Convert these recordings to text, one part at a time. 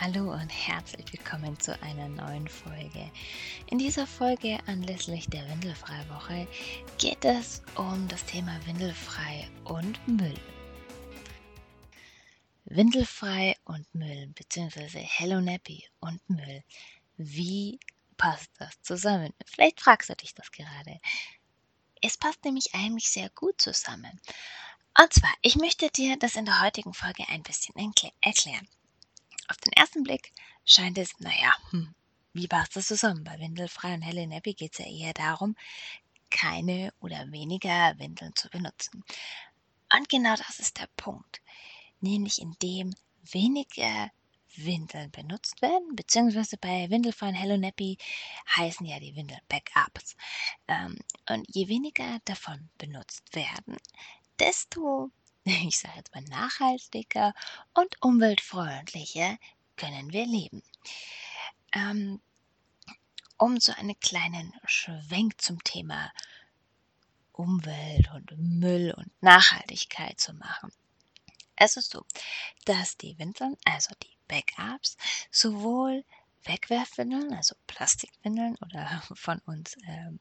Hallo und herzlich willkommen zu einer neuen Folge. In dieser Folge anlässlich der Windelfrei-Woche geht es um das Thema Windelfrei und Müll. Windelfrei und Müll, beziehungsweise Hello Nappy und Müll. Wie passt das zusammen? Vielleicht fragst du dich das gerade. Es passt nämlich eigentlich sehr gut zusammen. Und zwar, ich möchte dir das in der heutigen Folge ein bisschen erklären. Auf den ersten Blick scheint es, naja, hm, wie passt das zusammen? Bei Windelfrei und Helle Nappy geht es ja eher darum, keine oder weniger Windeln zu benutzen. Und genau das ist der Punkt. Nämlich indem weniger Windeln benutzt werden, beziehungsweise bei Windelfrei und Hello Nappy heißen ja die Windeln Backups. Ähm, und je weniger davon benutzt werden, desto ich sage jetzt mal nachhaltiger und umweltfreundlicher können wir leben. Ähm, um so einen kleinen Schwenk zum Thema Umwelt und Müll und Nachhaltigkeit zu machen. Es ist so, dass die Windeln, also die Backups, sowohl Wegwerfwindeln, also Plastikwindeln oder von uns ähm,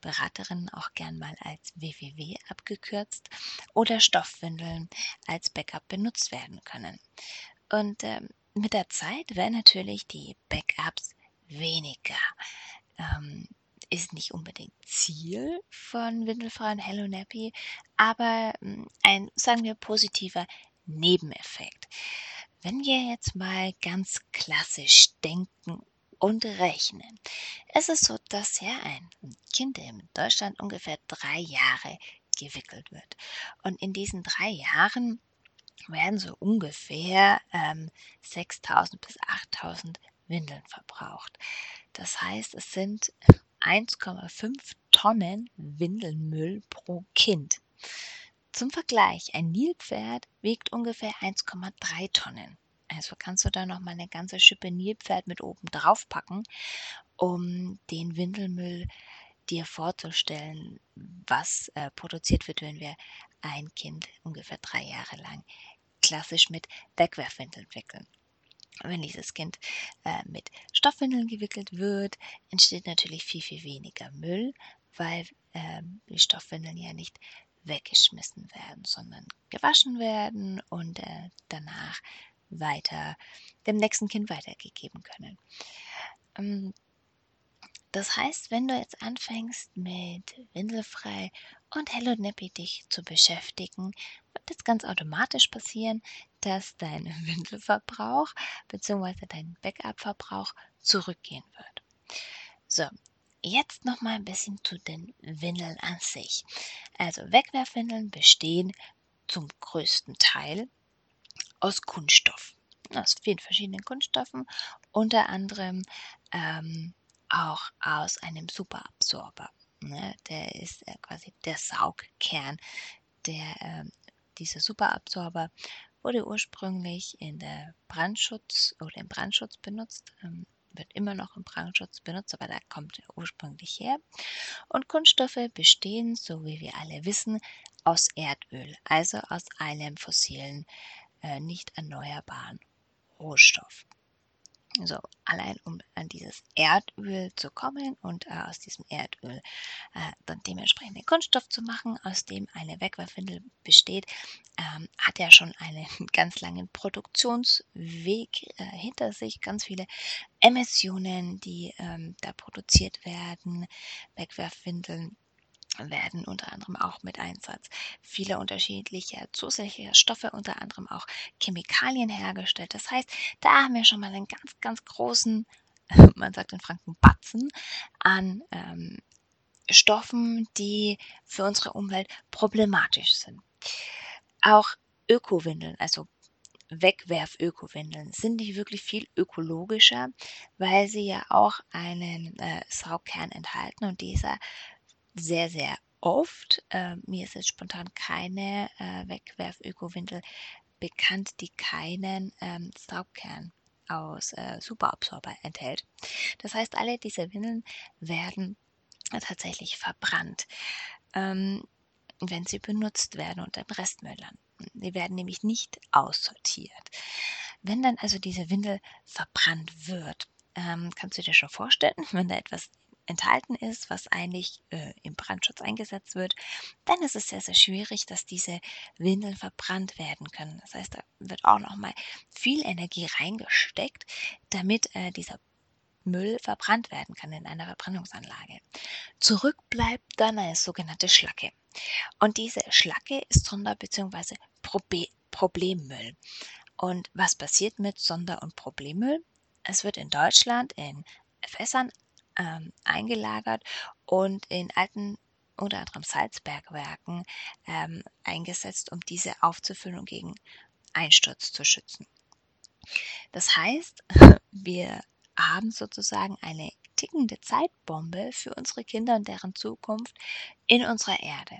Beraterinnen auch gern mal als WWW abgekürzt oder Stoffwindeln als Backup benutzt werden können. Und ähm, mit der Zeit werden natürlich die Backups weniger. Ähm, ist nicht unbedingt Ziel von Windelfrei und Hello Nappy, aber hm, ein, sagen wir, positiver Nebeneffekt. Wenn wir jetzt mal ganz klassisch denken und rechnen. Es ist so, dass ja ein Kind in Deutschland ungefähr drei Jahre gewickelt wird. Und in diesen drei Jahren werden so ungefähr ähm, 6.000 bis 8.000 Windeln verbraucht. Das heißt, es sind 1,5 Tonnen Windelmüll pro Kind. Zum Vergleich, ein Nilpferd wiegt ungefähr 1,3 Tonnen. Also kannst du da noch mal eine ganze Schippe Nilpferd mit oben drauf packen, um den Windelmüll dir vorzustellen, was äh, produziert wird, wenn wir ein Kind ungefähr drei Jahre lang klassisch mit Wegwerfwindeln wickeln. Wenn dieses Kind äh, mit Stoffwindeln gewickelt wird, entsteht natürlich viel, viel weniger Müll, weil äh, die Stoffwindeln ja nicht weggeschmissen werden, sondern gewaschen werden und äh, danach weiter dem nächsten Kind weitergegeben können. Ähm, das heißt, wenn du jetzt anfängst mit Windelfrei und Hello Nappy dich zu beschäftigen, wird es ganz automatisch passieren, dass dein Windelverbrauch bzw. dein Backup-Verbrauch zurückgehen wird. So, jetzt noch mal ein bisschen zu den Windeln an sich. Also Wegwerfwindeln bestehen zum größten Teil aus Kunststoff. Aus vielen verschiedenen Kunststoffen, unter anderem ähm, auch aus einem Superabsorber. Ne? Der ist äh, quasi der Saugkern. Der, ähm, dieser Superabsorber wurde ursprünglich in der Brandschutz oder im Brandschutz benutzt. Ähm, wird immer noch im Brandschutz benutzt, aber da kommt er ursprünglich her. Und Kunststoffe bestehen, so wie wir alle wissen, aus Erdöl, also aus einem fossilen äh, nicht erneuerbaren Rohstoff. So, allein um an dieses Erdöl zu kommen und äh, aus diesem Erdöl äh, dann dementsprechend den Kunststoff zu machen, aus dem eine Wegwerfwindel besteht, ähm, hat er schon einen ganz langen Produktionsweg äh, hinter sich, ganz viele Emissionen, die ähm, da produziert werden. Wegwerfwindeln werden unter anderem auch mit Einsatz vieler unterschiedlicher zusätzlicher Stoffe, unter anderem auch Chemikalien hergestellt. Das heißt, da haben wir schon mal einen ganz, ganz großen, man sagt in Franken Batzen, an ähm, Stoffen, die für unsere Umwelt problematisch sind. Auch Ökowindeln, also Wegwerf-Ökowindeln sind die wirklich viel ökologischer, weil sie ja auch einen äh, Saugkern enthalten und dieser sehr, sehr oft, äh, mir ist jetzt spontan keine äh, Wegwerf-Ökowindel bekannt, die keinen ähm, Saugkern aus äh, Superabsorber enthält. Das heißt, alle diese Windeln werden tatsächlich verbrannt, ähm, wenn sie benutzt werden und im Restmüll landen. Die werden nämlich nicht aussortiert. Wenn dann also diese Windel verbrannt wird, ähm, kannst du dir schon vorstellen, wenn da etwas enthalten ist, was eigentlich äh, im Brandschutz eingesetzt wird, dann ist es sehr, sehr schwierig, dass diese Windeln verbrannt werden können. Das heißt, da wird auch nochmal viel Energie reingesteckt, damit äh, dieser Müll verbrannt werden kann in einer Verbrennungsanlage. Zurück bleibt dann eine sogenannte Schlacke. Und diese Schlacke ist Sonder- bzw. Problemmüll. Und was passiert mit Sonder- und Problemmüll? Es wird in Deutschland in Fässern ähm, eingelagert und in alten unter anderem Salzbergwerken ähm, eingesetzt, um diese aufzufüllen und gegen Einsturz zu schützen. Das heißt, wir haben sozusagen eine tickende Zeitbombe für unsere Kinder und deren Zukunft in unserer Erde.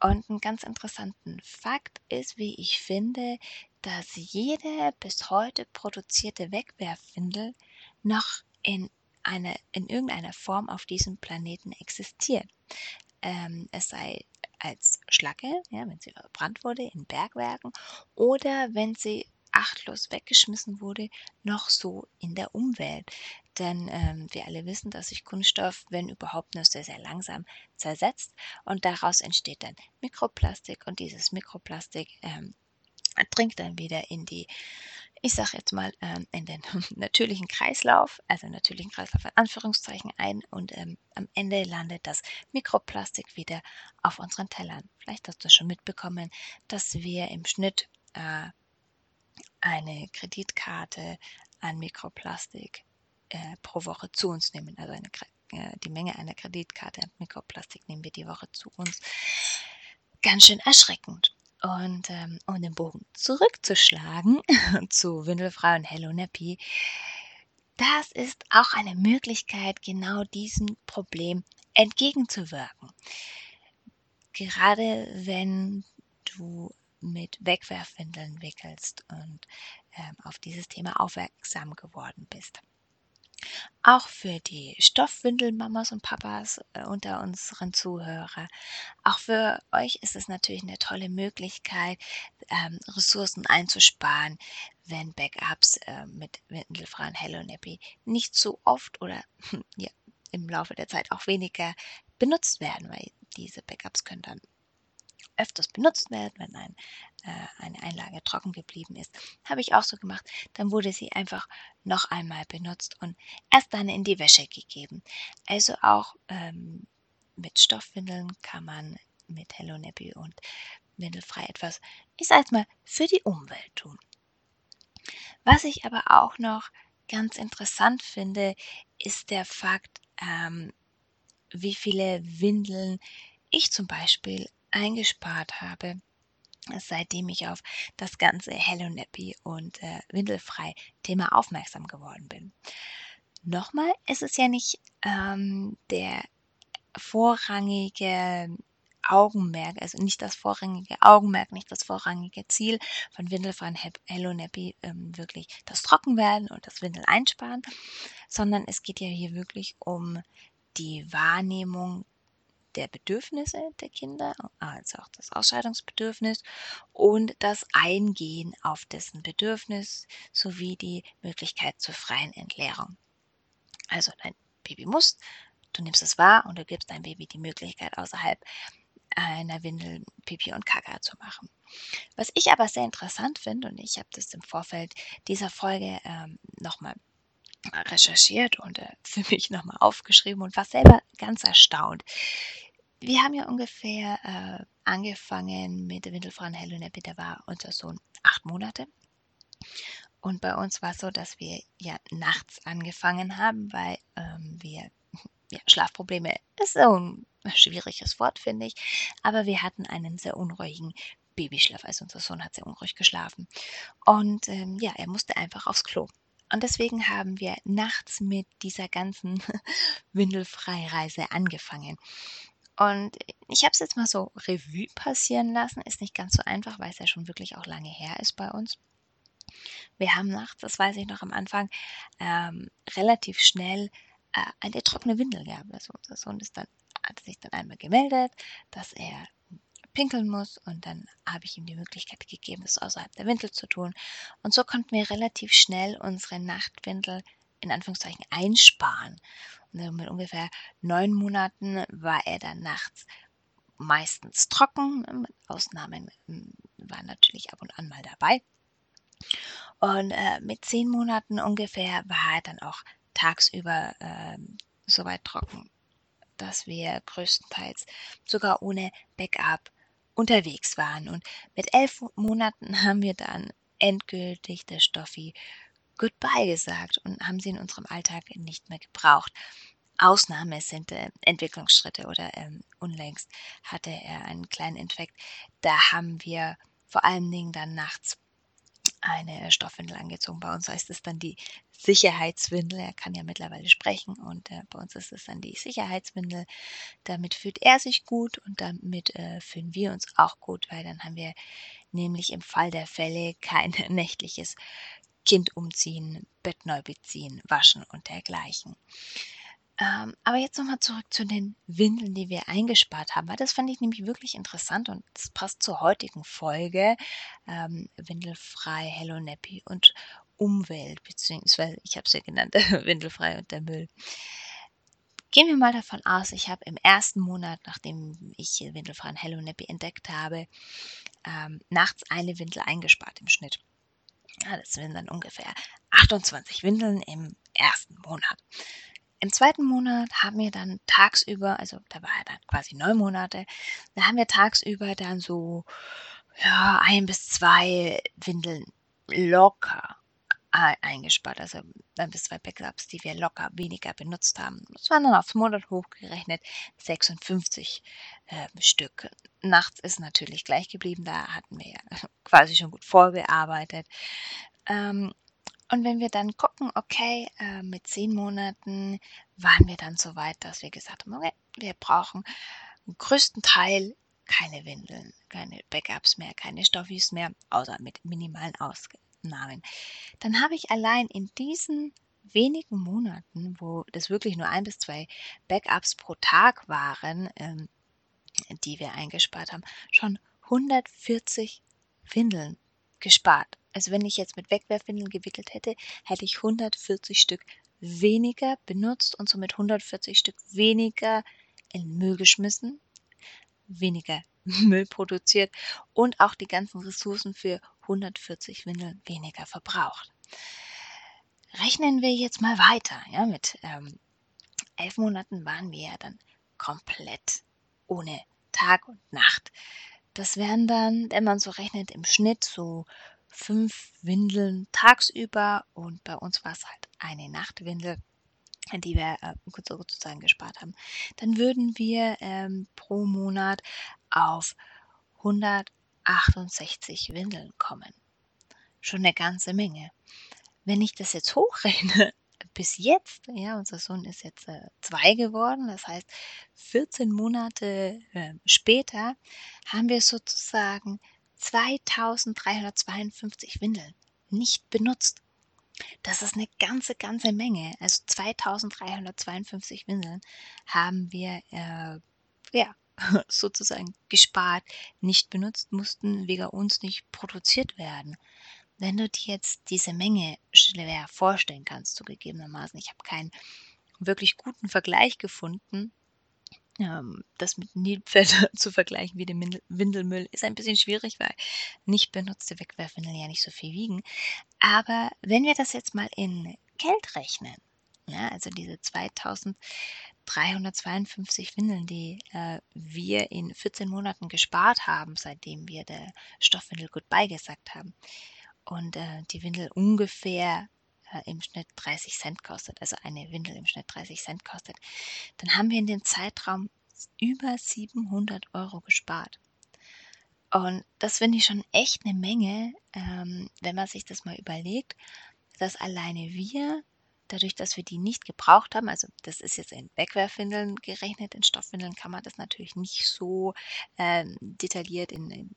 Und ein ganz interessanten Fakt ist, wie ich finde, dass jede bis heute produzierte Wegwerfwindel noch in, eine, in irgendeiner Form auf diesem Planeten existiert. Ähm, es sei als Schlacke, ja, wenn sie verbrannt wurde in Bergwerken, oder wenn sie achtlos weggeschmissen wurde, noch so in der Umwelt. Denn ähm, wir alle wissen, dass sich Kunststoff, wenn überhaupt, nur sehr, sehr langsam zersetzt und daraus entsteht dann Mikroplastik und dieses Mikroplastik ähm, dringt dann wieder in die, ich sage jetzt mal, ähm, in den natürlichen Kreislauf, also natürlichen Kreislauf in Anführungszeichen ein und ähm, am Ende landet das Mikroplastik wieder auf unseren Tellern. Vielleicht hast du schon mitbekommen, dass wir im Schnitt äh, eine Kreditkarte an Mikroplastik äh, pro Woche zu uns nehmen. Also eine, äh, die Menge einer Kreditkarte an Mikroplastik nehmen wir die Woche zu uns. Ganz schön erschreckend. Und ähm, um den Bogen zurückzuschlagen zu Windelfrei und Hello Nappy, das ist auch eine Möglichkeit, genau diesem Problem entgegenzuwirken. Gerade wenn du mit Wegwerfwindeln wickelst und ähm, auf dieses Thema aufmerksam geworden bist. Auch für die Stoffwindelmamas und Papas äh, unter unseren Zuhörern, auch für euch ist es natürlich eine tolle Möglichkeit, ähm, Ressourcen einzusparen, wenn Backups äh, mit windelfreien Hello Nappy nicht so oft oder ja, im Laufe der Zeit auch weniger benutzt werden, weil diese Backups können dann öfters benutzt werden, wenn ein, äh, eine Einlage trocken geblieben ist. Habe ich auch so gemacht. Dann wurde sie einfach noch einmal benutzt und erst dann in die Wäsche gegeben. Also auch ähm, mit Stoffwindeln kann man mit Hello Nappy und Windelfrei etwas, ich sage mal, für die Umwelt tun. Was ich aber auch noch ganz interessant finde, ist der Fakt, ähm, wie viele Windeln ich zum Beispiel eingespart habe, seitdem ich auf das ganze Hello Nappy und äh, Windelfrei Thema aufmerksam geworden bin. Nochmal, es ist ja nicht ähm, der vorrangige Augenmerk, also nicht das vorrangige Augenmerk, nicht das vorrangige Ziel von Windelfrei und Hello Nappy ähm, wirklich das Trockenwerden und das Windel einsparen, sondern es geht ja hier wirklich um die Wahrnehmung der Bedürfnisse der Kinder, also auch das Ausscheidungsbedürfnis und das Eingehen auf dessen Bedürfnis sowie die Möglichkeit zur freien Entleerung. Also dein Baby muss, du nimmst es wahr und du gibst deinem Baby die Möglichkeit außerhalb einer Windel Pipi und Kaka zu machen. Was ich aber sehr interessant finde, und ich habe das im Vorfeld dieser Folge ähm, nochmal recherchiert und äh, für mich nochmal aufgeschrieben und war selber ganz erstaunt. Wir haben ja ungefähr äh, angefangen mit der Windelfrauen Hello Nappy, da war unser Sohn acht Monate. Und bei uns war es so, dass wir ja nachts angefangen haben, weil ähm, wir ja, Schlafprobleme ist so ein schwieriges Wort, finde ich. Aber wir hatten einen sehr unruhigen Babyschlaf. Also unser Sohn hat sehr unruhig geschlafen. Und ähm, ja, er musste einfach aufs Klo. Und deswegen haben wir nachts mit dieser ganzen Windelfreireise angefangen. Und ich habe es jetzt mal so Revue passieren lassen. Ist nicht ganz so einfach, weil es ja schon wirklich auch lange her ist bei uns. Wir haben nachts, das weiß ich noch am Anfang, ähm, relativ schnell äh, eine trockene Windel gehabt. Also unser Sohn ist dann, hat sich dann einmal gemeldet, dass er pinkeln muss und dann habe ich ihm die Möglichkeit gegeben, das außerhalb der Windel zu tun. Und so konnten wir relativ schnell unsere Nachtwindel in Anführungszeichen einsparen. Und mit ungefähr neun Monaten war er dann nachts meistens trocken. Mit Ausnahmen hm, waren natürlich ab und an mal dabei. Und äh, mit zehn Monaten ungefähr war er dann auch tagsüber äh, so weit trocken, dass wir größtenteils sogar ohne Backup unterwegs waren. Und mit elf Monaten haben wir dann endgültig der Stoffi Goodbye gesagt und haben sie in unserem Alltag nicht mehr gebraucht. Ausnahme sind äh, Entwicklungsschritte oder ähm, unlängst hatte er einen kleinen Infekt. Da haben wir vor allen Dingen dann nachts eine Stoffwindel angezogen. Bei uns heißt es dann die Sicherheitswindel. Er kann ja mittlerweile sprechen und äh, bei uns ist es dann die Sicherheitswindel. Damit fühlt er sich gut und damit äh, fühlen wir uns auch gut, weil dann haben wir nämlich im Fall der Fälle kein nächtliches Kind umziehen, Bett neu beziehen, waschen und dergleichen. Ähm, aber jetzt nochmal zurück zu den Windeln, die wir eingespart haben, weil das fand ich nämlich wirklich interessant und das passt zur heutigen Folge. Ähm, Windelfrei, Hello Nappy und Umwelt, beziehungsweise ich habe es ja genannt, Windelfrei und der Müll. Gehen wir mal davon aus, ich habe im ersten Monat, nachdem ich Windelfrei und Hello Nappy entdeckt habe, ähm, nachts eine Windel eingespart im Schnitt. Ja, das sind dann ungefähr 28 Windeln im ersten Monat. Im zweiten Monat haben wir dann tagsüber, also da war er dann quasi neun Monate, da haben wir tagsüber dann so ja, ein bis zwei Windeln locker eingespart, also ein bis zwei Backups, die wir locker weniger benutzt haben. Das waren dann aufs Monat hochgerechnet 56 äh, Stück. Nachts ist natürlich gleich geblieben, da hatten wir ja quasi schon gut vorgearbeitet. Ähm, und wenn wir dann gucken, okay, äh, mit zehn Monaten waren wir dann so weit, dass wir gesagt haben, okay, wir brauchen im größten Teil keine Windeln, keine Backups mehr, keine Stoffis mehr, außer mit minimalen Ausnahmen. Dann habe ich allein in diesen wenigen Monaten, wo das wirklich nur ein bis zwei Backups pro Tag waren, ähm, die wir eingespart haben, schon 140 Windeln gespart. Also wenn ich jetzt mit Wegwerfwindeln gewickelt hätte, hätte ich 140 Stück weniger benutzt und somit 140 Stück weniger in Müll geschmissen, weniger Müll produziert und auch die ganzen Ressourcen für 140 Windeln weniger verbraucht. Rechnen wir jetzt mal weiter. Ja, mit ähm, elf Monaten waren wir ja dann komplett ohne Tag und Nacht. Das wären dann, wenn man so rechnet, im Schnitt so fünf Windeln tagsüber und bei uns war es halt eine Nachtwindel, die wir äh, sozusagen gespart haben. Dann würden wir ähm, pro Monat auf 168 Windeln kommen. Schon eine ganze Menge. Wenn ich das jetzt hochrechne, bis jetzt, ja, unser Sohn ist jetzt äh, zwei geworden, das heißt 14 Monate äh, später haben wir sozusagen 2352 Windeln nicht benutzt. Das ist eine ganze, ganze Menge. Also 2352 Windeln haben wir äh, ja, sozusagen gespart, nicht benutzt, mussten wegen uns nicht produziert werden. Wenn du dir jetzt diese Menge schwer vorstellen kannst, zugegebenermaßen, ich habe keinen wirklich guten Vergleich gefunden, ähm, das mit Nilpferd zu vergleichen wie dem Windelmüll ist ein bisschen schwierig, weil nicht benutzte Wegwerfwindeln ja nicht so viel wiegen. Aber wenn wir das jetzt mal in Geld rechnen, ja, also diese 2352 Windeln, die äh, wir in 14 Monaten gespart haben, seitdem wir der Stoffwindel Goodbye gesagt haben, und äh, die Windel ungefähr äh, im Schnitt 30 Cent kostet, also eine Windel im Schnitt 30 Cent kostet, dann haben wir in dem Zeitraum über 700 Euro gespart. Und das finde ich schon echt eine Menge, ähm, wenn man sich das mal überlegt, dass alleine wir, dadurch, dass wir die nicht gebraucht haben, also das ist jetzt in Wegwerfwindeln gerechnet, in Stoffwindeln kann man das natürlich nicht so ähm, detailliert in, in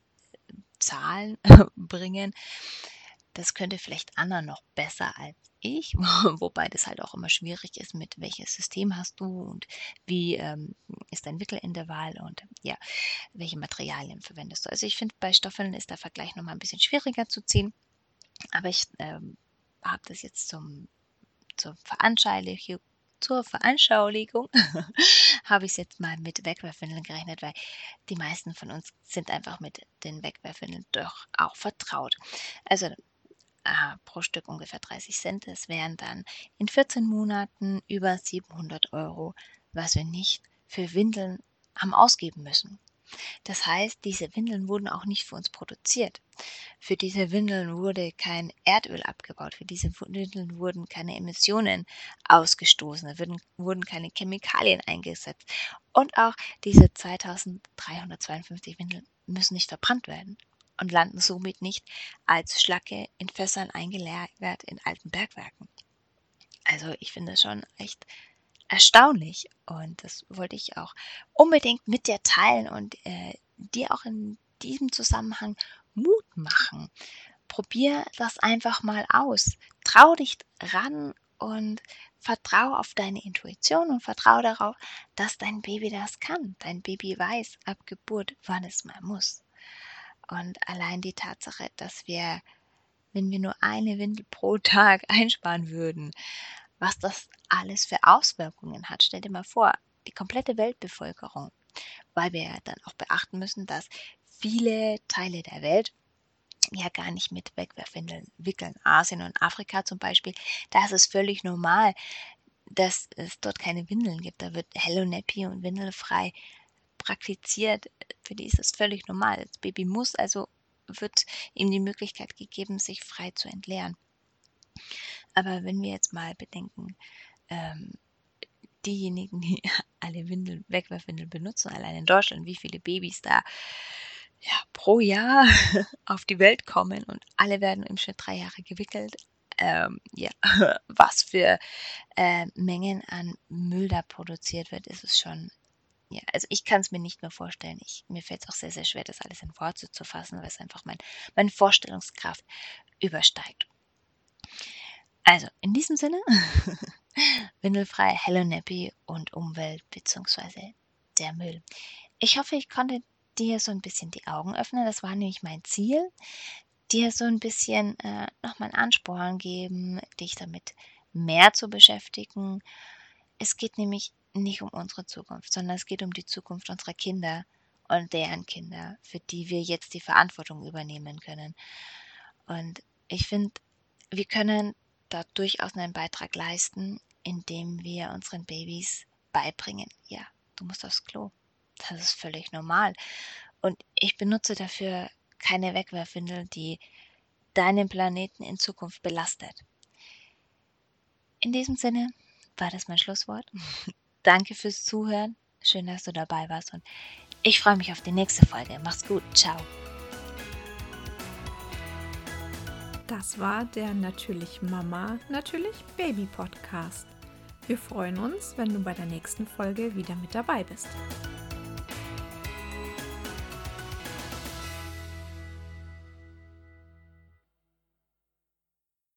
Zahlen bringen. Das könnte vielleicht Anna noch besser als ich, wobei das halt auch immer schwierig ist, mit welches System hast du und wie ähm, ist dein Wickelintervall und ja, welche Materialien verwendest du. Also ich finde, bei Stoffeln ist der Vergleich nochmal ein bisschen schwieriger zu ziehen, aber ich ähm, habe das jetzt zum, zur Veranschaulichung zur Veranschaulichung habe ich es jetzt mal mit Wegwerfwindeln gerechnet, weil die meisten von uns sind einfach mit den Wegwerfwindeln doch auch vertraut. Also äh, pro Stück ungefähr 30 Cent. Das wären dann in 14 Monaten über 700 Euro, was wir nicht für Windeln haben ausgeben müssen. Das heißt, diese Windeln wurden auch nicht für uns produziert. Für diese Windeln wurde kein Erdöl abgebaut. Für diese Windeln wurden keine Emissionen ausgestoßen. Da wurden, keine Chemikalien eingesetzt. Und auch diese 2352 Windeln müssen nicht verbrannt werden und landen somit nicht als Schlacke in Fässern eingelagert in alten Bergwerken. Also ich finde es schon echt erstaunlich und das wollte ich auch unbedingt mit dir teilen und äh, dir auch in diesem Zusammenhang Mut machen. Probier das einfach mal aus. Trau dich ran und vertrau auf deine Intuition und vertrau darauf, dass dein Baby das kann. Dein Baby weiß ab Geburt, wann es mal muss. Und allein die Tatsache, dass wir, wenn wir nur eine Windel pro Tag einsparen würden, was das alles für Auswirkungen hat. Stell dir mal vor, die komplette Weltbevölkerung, weil wir ja dann auch beachten müssen, dass viele Teile der Welt ja gar nicht mit Wegwerfwindeln wickeln. Asien und Afrika zum Beispiel, da ist es völlig normal, dass es dort keine Windeln gibt. Da wird Hello Nappy und Windelfrei praktiziert. Für die ist es völlig normal. Das Baby muss also, wird ihm die Möglichkeit gegeben, sich frei zu entleeren. Aber wenn wir jetzt mal bedenken, ähm, diejenigen, die alle Windeln, Wegwerfwindeln benutzen, allein in Deutschland, wie viele Babys da ja, pro Jahr auf die Welt kommen und alle werden im Schnitt drei Jahre gewickelt. Ähm, ja, was für äh, Mengen an Müll da produziert wird, ist es schon. Ja, also ich kann es mir nicht mehr vorstellen. Ich, mir fällt es auch sehr, sehr schwer, das alles in Worte zu fassen, weil es einfach mein, meine Vorstellungskraft übersteigt. Also, in diesem Sinne, windelfrei, Hello Nappy und Umwelt bzw. der Müll. Ich hoffe, ich konnte dir so ein bisschen die Augen öffnen. Das war nämlich mein Ziel, dir so ein bisschen äh, nochmal Ansporn geben, dich damit mehr zu beschäftigen. Es geht nämlich nicht um unsere Zukunft, sondern es geht um die Zukunft unserer Kinder und deren Kinder, für die wir jetzt die Verantwortung übernehmen können. Und ich finde, wir können da durchaus einen Beitrag leisten, indem wir unseren Babys beibringen, ja, du musst aufs Klo. Das ist völlig normal. Und ich benutze dafür keine Wegwerfwindel, die deinen Planeten in Zukunft belastet. In diesem Sinne war das mein Schlusswort. Danke fürs Zuhören. Schön, dass du dabei warst und ich freue mich auf die nächste Folge. Mach's gut. Ciao. Das war der Natürlich Mama, Natürlich Baby Podcast. Wir freuen uns, wenn du bei der nächsten Folge wieder mit dabei bist.